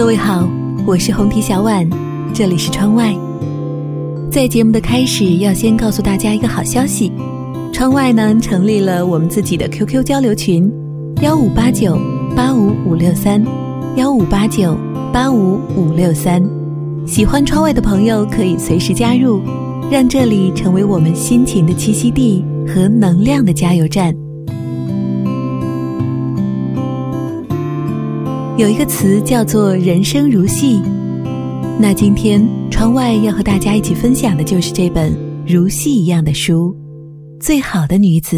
各位好，我是红提小婉，这里是窗外。在节目的开始，要先告诉大家一个好消息：窗外呢成立了我们自己的 QQ 交流群，幺五八九八五五六三，幺五八九八五五六三。喜欢窗外的朋友可以随时加入，让这里成为我们心情的栖息地和能量的加油站。有一个词叫做“人生如戏”，那今天窗外要和大家一起分享的就是这本如戏一样的书，《最好的女子》。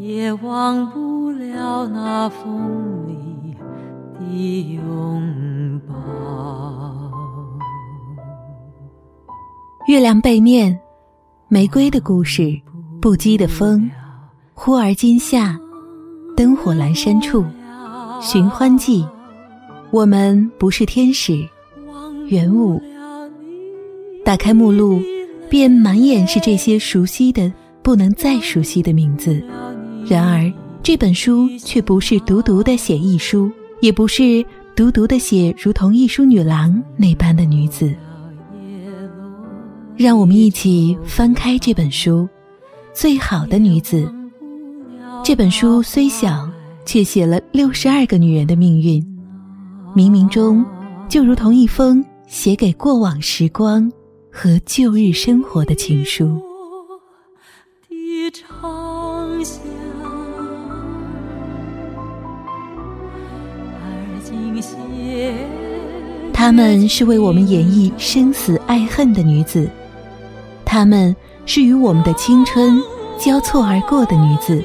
也忘不了那风里的拥抱。月亮背面，玫瑰的故事，不羁的风，忽而今夏，灯火阑珊处，寻欢记，我们不是天使，元武。打开目录，便满眼是这些熟悉的不能再熟悉的名字。然而，这本书却不是独独的写艺书，也不是独独的写如同艺书女郎那般的女子。让我们一起翻开这本书，《最好的女子》。这本书虽小，却写了六十二个女人的命运，冥冥中就如同一封写给过往时光和旧日生活的情书。她们是为我们演绎生死爱恨的女子。她们是与我们的青春交错而过的女子，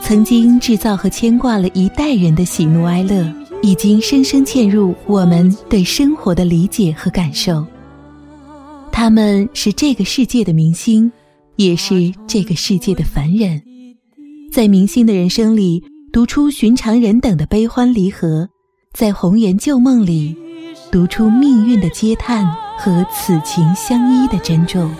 曾经制造和牵挂了一代人的喜怒哀乐，已经深深嵌入我们对生活的理解和感受。她们是这个世界的明星，也是这个世界的凡人，在明星的人生里读出寻常人等的悲欢离合，在红颜旧梦里读出命运的嗟叹。和此情相依的珍重。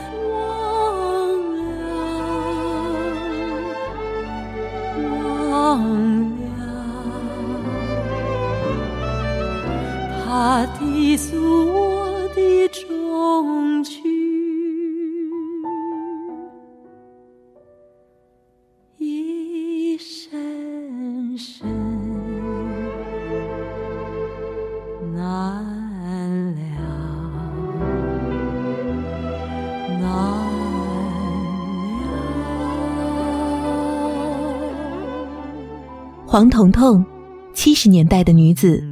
黄彤彤，七十年代的女子，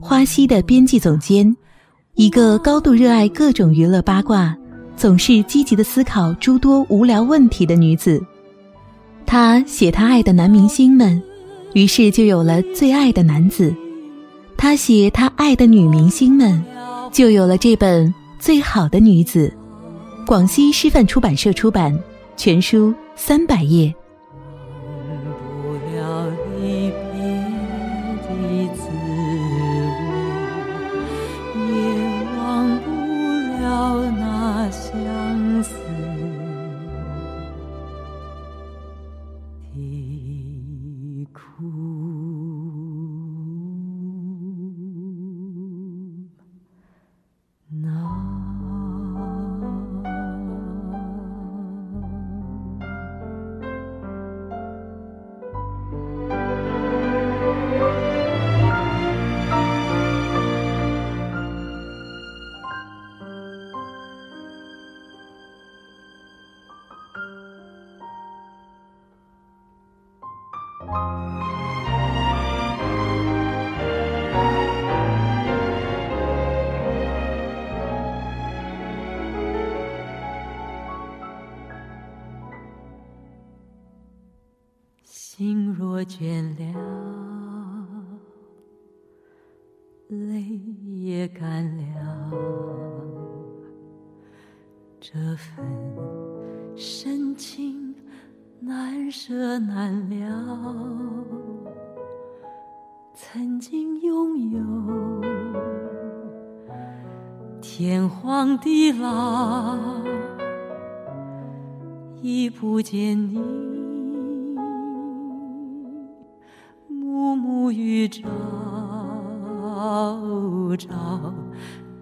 花溪的编辑总监，一个高度热爱各种娱乐八卦，总是积极的思考诸多无聊问题的女子。她写她爱的男明星们，于是就有了最爱的男子；她写她爱的女明星们，就有了这本最好的女子。广西师范出版社出版，全书三百页。Ooh. 心若倦了，泪也干了，这份深情难舍难了。曾经拥有天荒地老，已不见你。暮暮与朝朝，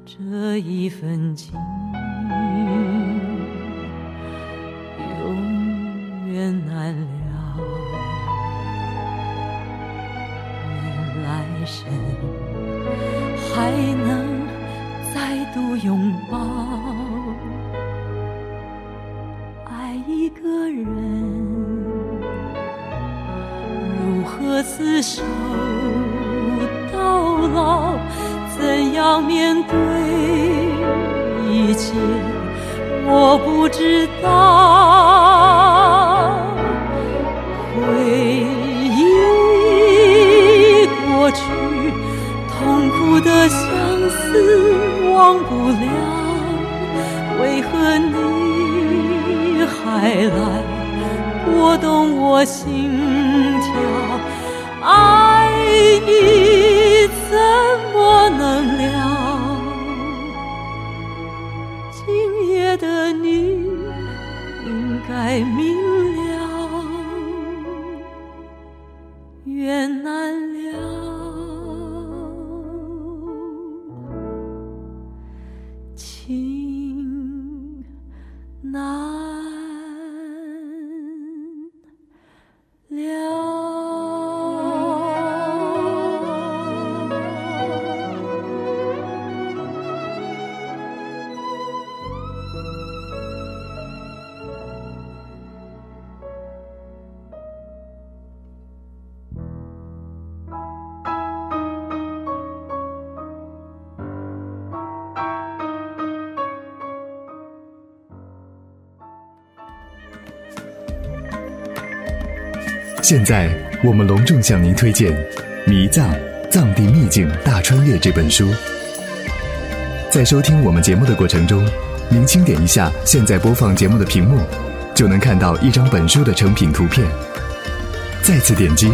这一份情永远难了。愿来生还能再度拥抱，厮守到老？怎样面对一切？我不知道。回忆过去，痛苦的相思忘不了。为何你还来拨动我心跳？爱你怎么能了？今夜的你应该明了，缘难现在，我们隆重向您推荐《迷藏藏地秘境大穿越》这本书。在收听我们节目的过程中，您轻点一下现在播放节目的屏幕，就能看到一张本书的成品图片。再次点击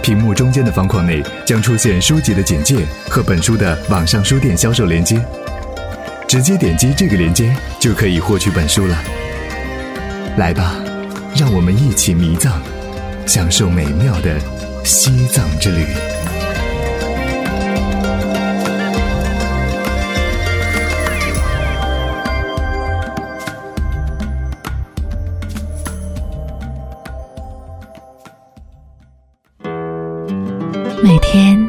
屏幕中间的方框内，将出现书籍的简介和本书的网上书店销售链接。直接点击这个链接，就可以获取本书了。来吧，让我们一起迷藏。享受美妙的西藏之旅。每天，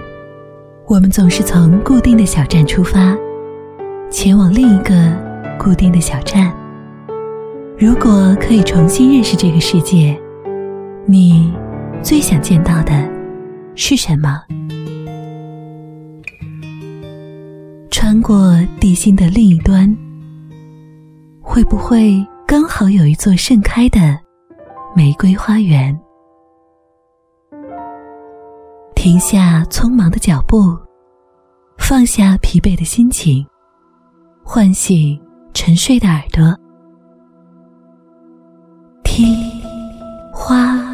我们总是从固定的小站出发，前往另一个固定的小站。如果可以重新认识这个世界。你最想见到的是什么？穿过地心的另一端，会不会刚好有一座盛开的玫瑰花园？停下匆忙的脚步，放下疲惫的心情，唤醒沉睡的耳朵，听花。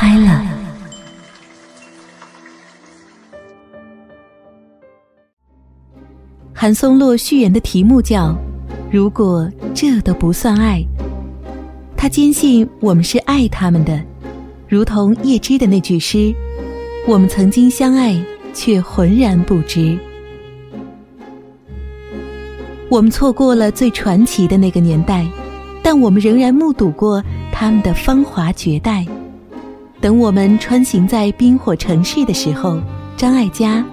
开了。韩松洛序言的题目叫“如果这都不算爱”，他坚信我们是爱他们的，如同叶芝的那句诗：“我们曾经相爱，却浑然不知。”我们错过了最传奇的那个年代，但我们仍然目睹过他们的芳华绝代。等我们穿行在冰火城市的时候，张艾嘉、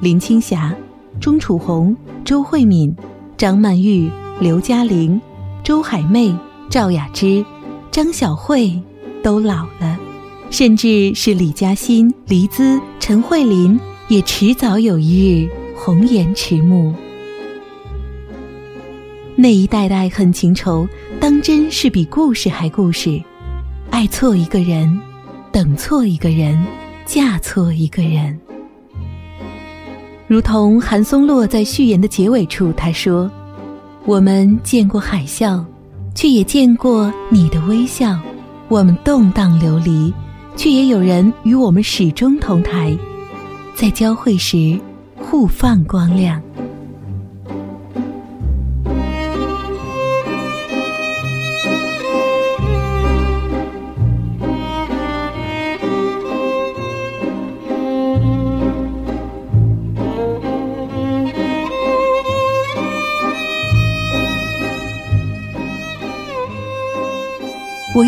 林青霞、钟楚红、周慧敏、张曼玉、刘嘉玲、周海媚、赵雅芝、张小慧都老了，甚至是李嘉欣、黎姿、陈慧琳，也迟早有一日红颜迟暮。那一代的爱恨情仇，当真是比故事还故事。爱错一个人，等错一个人，嫁错一个人。如同韩松洛在序言的结尾处他说：“我们见过海啸，却也见过你的微笑；我们动荡流离。”却也有人与我们始终同台，在交汇时互放光亮。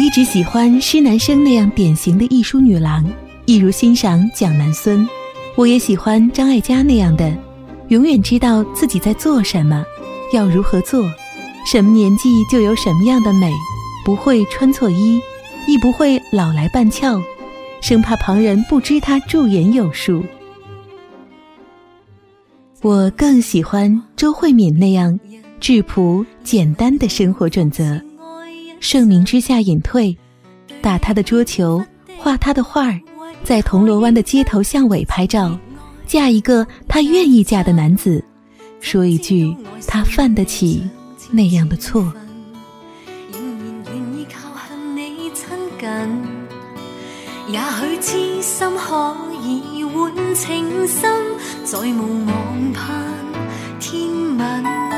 一直喜欢施南生那样典型的艺术女郎，一如欣赏蒋南孙。我也喜欢张艾嘉那样的，永远知道自己在做什么，要如何做，什么年纪就有什么样的美，不会穿错衣，亦不会老来半翘，生怕旁人不知她驻颜有术。我更喜欢周慧敏那样质朴简单的生活准则。盛名之下隐退，打他的桌球，画他的画儿，在铜锣湾的街头巷尾拍照，嫁一个他愿意嫁的男子，说一句他犯得起那样的错。也许痴心可以换情深，再无望盼天吻。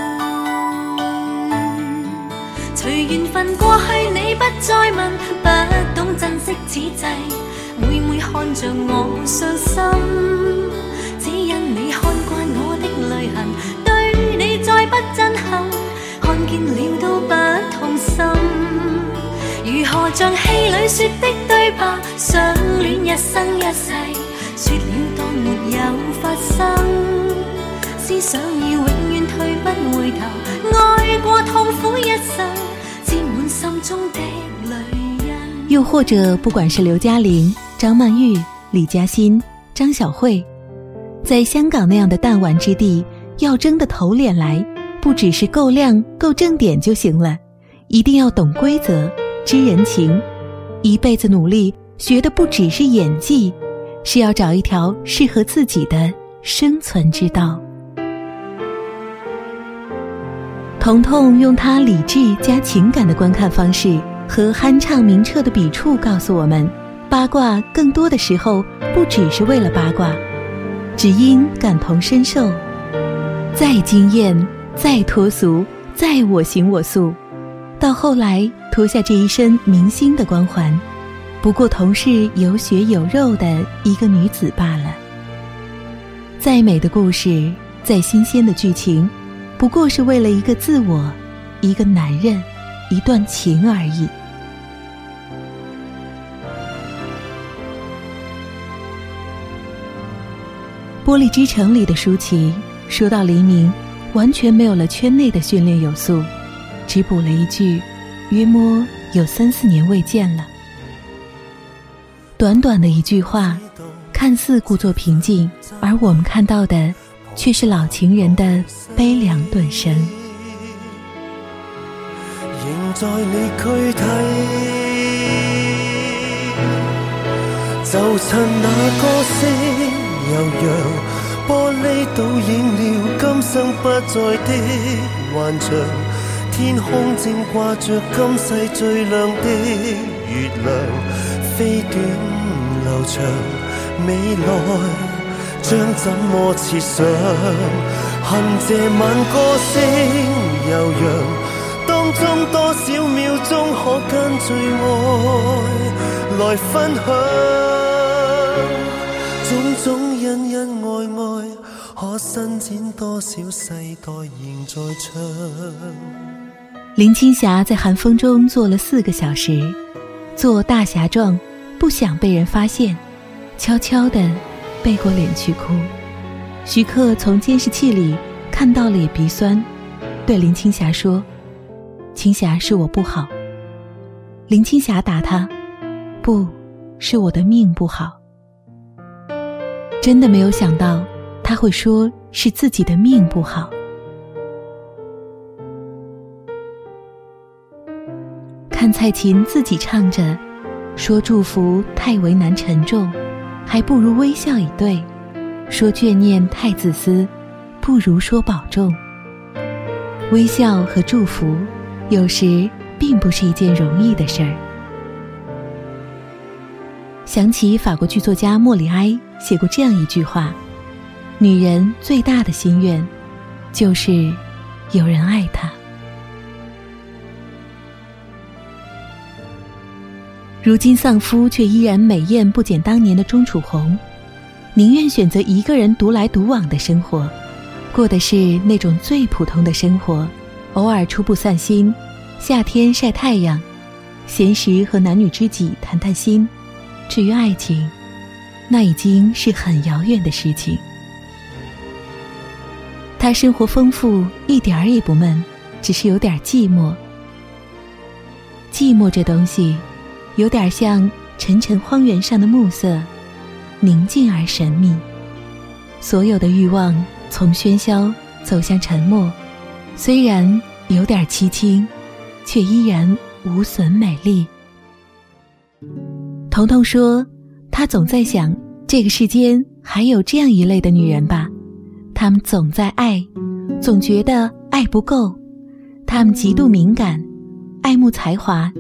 随缘分过去，你不再问，不懂珍惜此际，每每看着我伤心，只因你看惯我的泪痕，对你再不震撼，看见了都不痛心。如何像戏里说的对白，相恋一生一世，说了当没有发生，思想已永远退不回头，爱过痛苦一生。又或者，不管是刘嘉玲、张曼玉、李嘉欣、张小慧，在香港那样的弹丸之地，要争得头脸来，不只是够亮、够正点就行了，一定要懂规则、知人情，一辈子努力学的不只是演技，是要找一条适合自己的生存之道。彤彤用他理智加情感的观看方式和酣畅明澈的笔触告诉我们：八卦更多的时候不只是为了八卦，只因感同身受。再惊艳，再脱俗，再我行我素，到后来脱下这一身明星的光环，不过同是有血有肉的一个女子罢了。再美的故事，再新鲜的剧情。不过是为了一个自我，一个男人，一段情而已。《玻璃之城》里的舒淇说到黎明，完全没有了圈内的训练有素，只补了一句：“约摸有三四年未见了。”短短的一句话，看似故作平静，而我们看到的。却是老情人的悲凉顿生。仍在你躯体，就趁那歌声悠扬。玻璃倒映了今生不再的幻象，天空正挂着今世最亮的月亮，飞短流长，未来。将怎么设想？恨这晚歌声悠扬，当中多少秒钟可跟最爱来分享？种种恩恩爱爱，可伸展多少世代仍在唱？林青霞在寒风中坐了四个小时，做大侠状，不想被人发现，悄悄的。背过脸去哭，徐克从监视器里看到了也鼻酸，对林青霞说：“青霞是我不好。”林青霞打他：“不，是我的命不好。真的没有想到他会说是自己的命不好。看蔡琴自己唱着，说祝福太为难沉重，还不如微笑以对；说眷念太自私，不如说保重。微笑和祝福，有时并不是一件容易的事儿。想起法国剧作家莫里埃写过这样一句话：“女人最大的心愿，就是有人爱她。”如今丧夫却依然美艳不减当年的钟楚红，宁愿选择一个人独来独往的生活，过的是那种最普通的生活，偶尔初步散心，夏天晒太阳，闲时和男女知己谈谈心。至于爱情，那已经是很遥远的事情。他生活丰富，一点儿也不闷，只是有点寂寞。寂寞这东西，有点像沉沉荒原上的暮色，宁静而神秘。所有的欲望从喧嚣走向沉默，虽然有点凄清，却依然无损美丽。彤彤说：“她总在想，这个世间还有这样一类的女人吧？她们总在爱，总觉得爱不够。她们极度敏感，爱慕才华，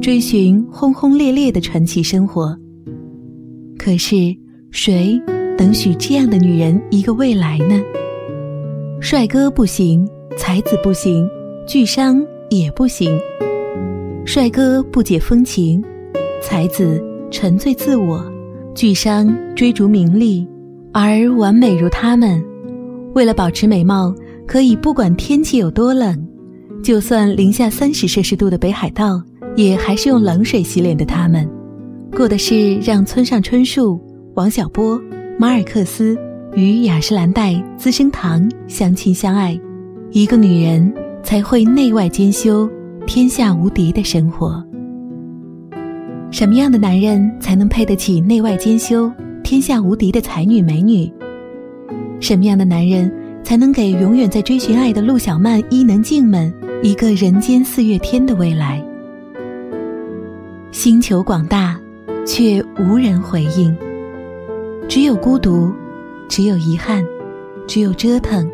追寻轰轰烈烈的传奇生活。可是，谁能许这样的女人一个未来呢？帅哥不行，才子不行，巨商也不行。帅哥不解风情，才子。”沉醉自我，巨商追逐名利，而完美如他们，为了保持美貌，可以不管天气有多冷，就算零下三十摄氏度的北海道，也还是用冷水洗脸的他们，过的是让村上春树、王小波、马尔克斯与雅诗兰黛资生堂相亲相爱，一个女人才会内外兼修，天下无敌的生活。什么样的男人才能配得起内外兼修、天下无敌的才女美女？什么样的男人才能给永远在追寻爱的陆小曼、伊能静们一个人间四月天的未来？星球广大，却无人回应。只有孤独，只有遗憾，只有折腾，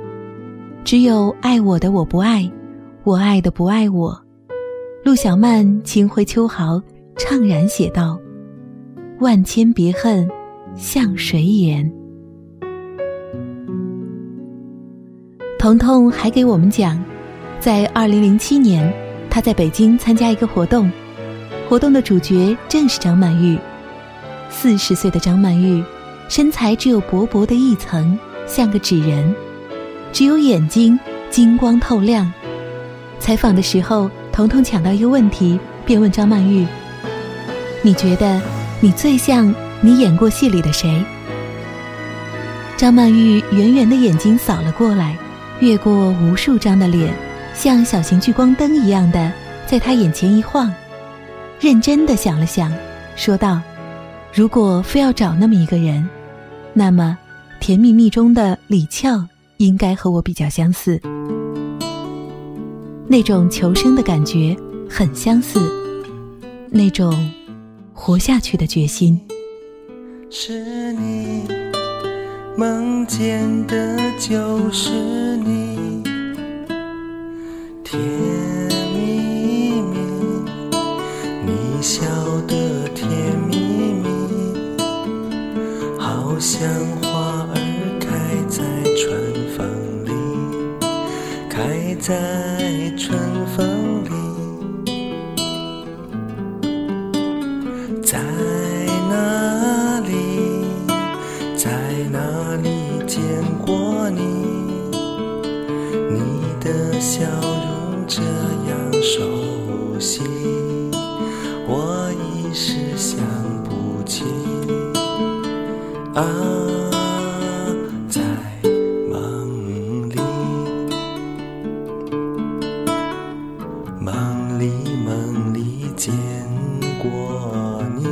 只有爱我的我不爱，我爱的不爱我。陆小曼清辉秋毫。怅然写道：“万千别恨，向谁言？”彤彤还给我们讲，在二零零七年，他在北京参加一个活动，活动的主角正是张曼玉。四十岁的张曼玉，身材只有薄薄的一层，像个纸人，只有眼睛金光透亮。采访的时候，彤彤抢到一个问题，便问张曼玉。你觉得你最像你演过戏里的谁？张曼玉圆圆的眼睛扫了过来，越过无数张的脸，像小型聚光灯一样的在他眼前一晃，认真的想了想，说道：“如果非要找那么一个人，那么《甜蜜蜜》中的李俏应该和我比较相似，那种求生的感觉很相似，那种……”活下去的决心。是你梦见的，就是你，甜好像花儿开在春风里，开在春风里。在哪里？在哪里见过你？你的笑容这样熟悉。啊在梦里梦里梦里见过你。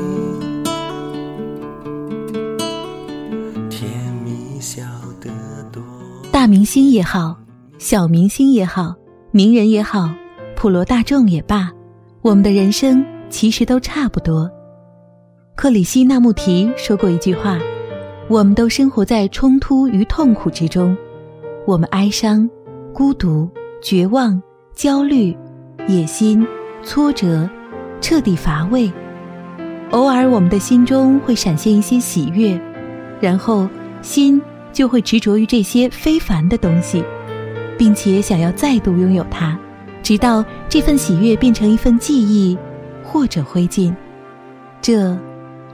甜蜜笑得多大明星也好小明星也好名人也好普罗大众也罢我们的人生其实都差不多。克里希那穆提说过一句话我们都生活在冲突与痛苦之中，我们哀伤、孤独、绝望、焦虑、野心、挫折，彻底乏味。偶尔，我们的心中会闪现一些喜悦，然后心就会执着于这些非凡的东西，并且想要再度拥有它，直到这份喜悦变成一份记忆或者灰烬。这。”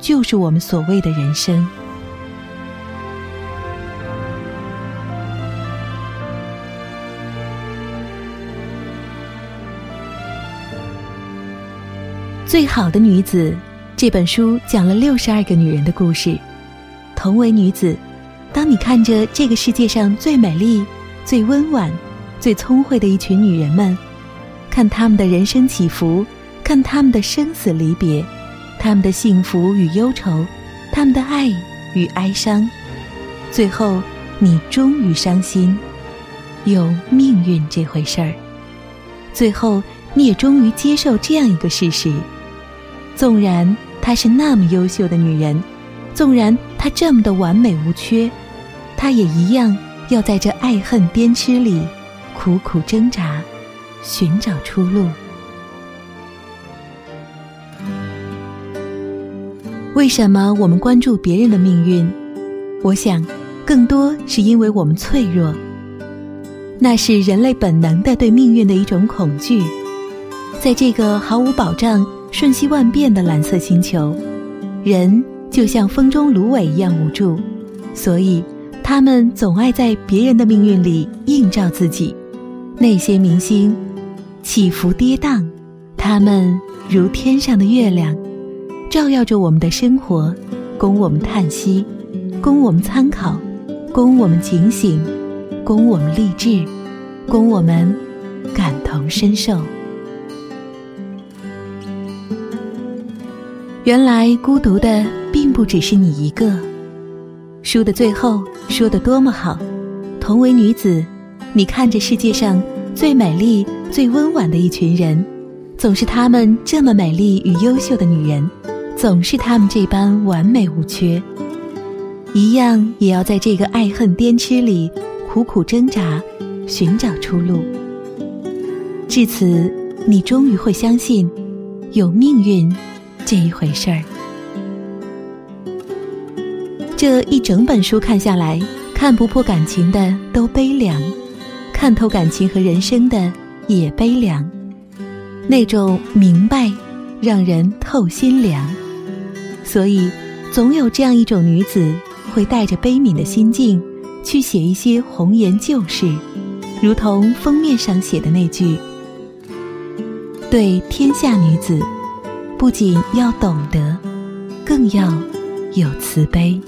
就是我们所谓的人生。最好的女子这本书讲了六十二个女人的故事。同为女子，当你看着这个世界上最美丽、最温婉、最聪慧的一群女人们，看她们的人生起伏，看她们的生死离别。他们的幸福与忧愁，他们的爱与哀伤，最后你终于伤心，有命运这回事儿。最后你也终于接受这样一个事实：纵然她是那么优秀的女人，纵然她这么的完美无缺，她也一样要在这爱恨颠螭里苦苦挣扎，寻找出路。为什么我们关注别人的命运？我想，更多是因为我们脆弱。那是人类本能的对命运的一种恐惧。在这个毫无保障、瞬息万变的蓝色星球，人就像风中芦苇一样无助，所以他们总爱在别人的命运里映照自己。那些明星起伏跌宕，他们如天上的月亮。照耀着我们的生活，供我们叹息，供我们参考，供我们警醒，供我们励志，供我们感同身受。原来孤独的并不只是你一个。书的最后说的多么好，同为女子，你看着世界上最美丽、最温婉的一群人，总是她们这么美丽与优秀的女人。总是她们这般完美无缺，一样也要在这个爱恨颠痴里苦苦挣扎，寻找出路。至此，你终于会相信，有命运这一回事儿。这一整本书看下来，看不破感情的都悲凉，看透感情和人生的也悲凉。那种明白，让人透心凉。所以，总有这样一种女子，会带着悲悯的心境，去写一些红颜旧事，如同封面上写的那句：“对天下女子，不仅要懂得，更要有慈悲。”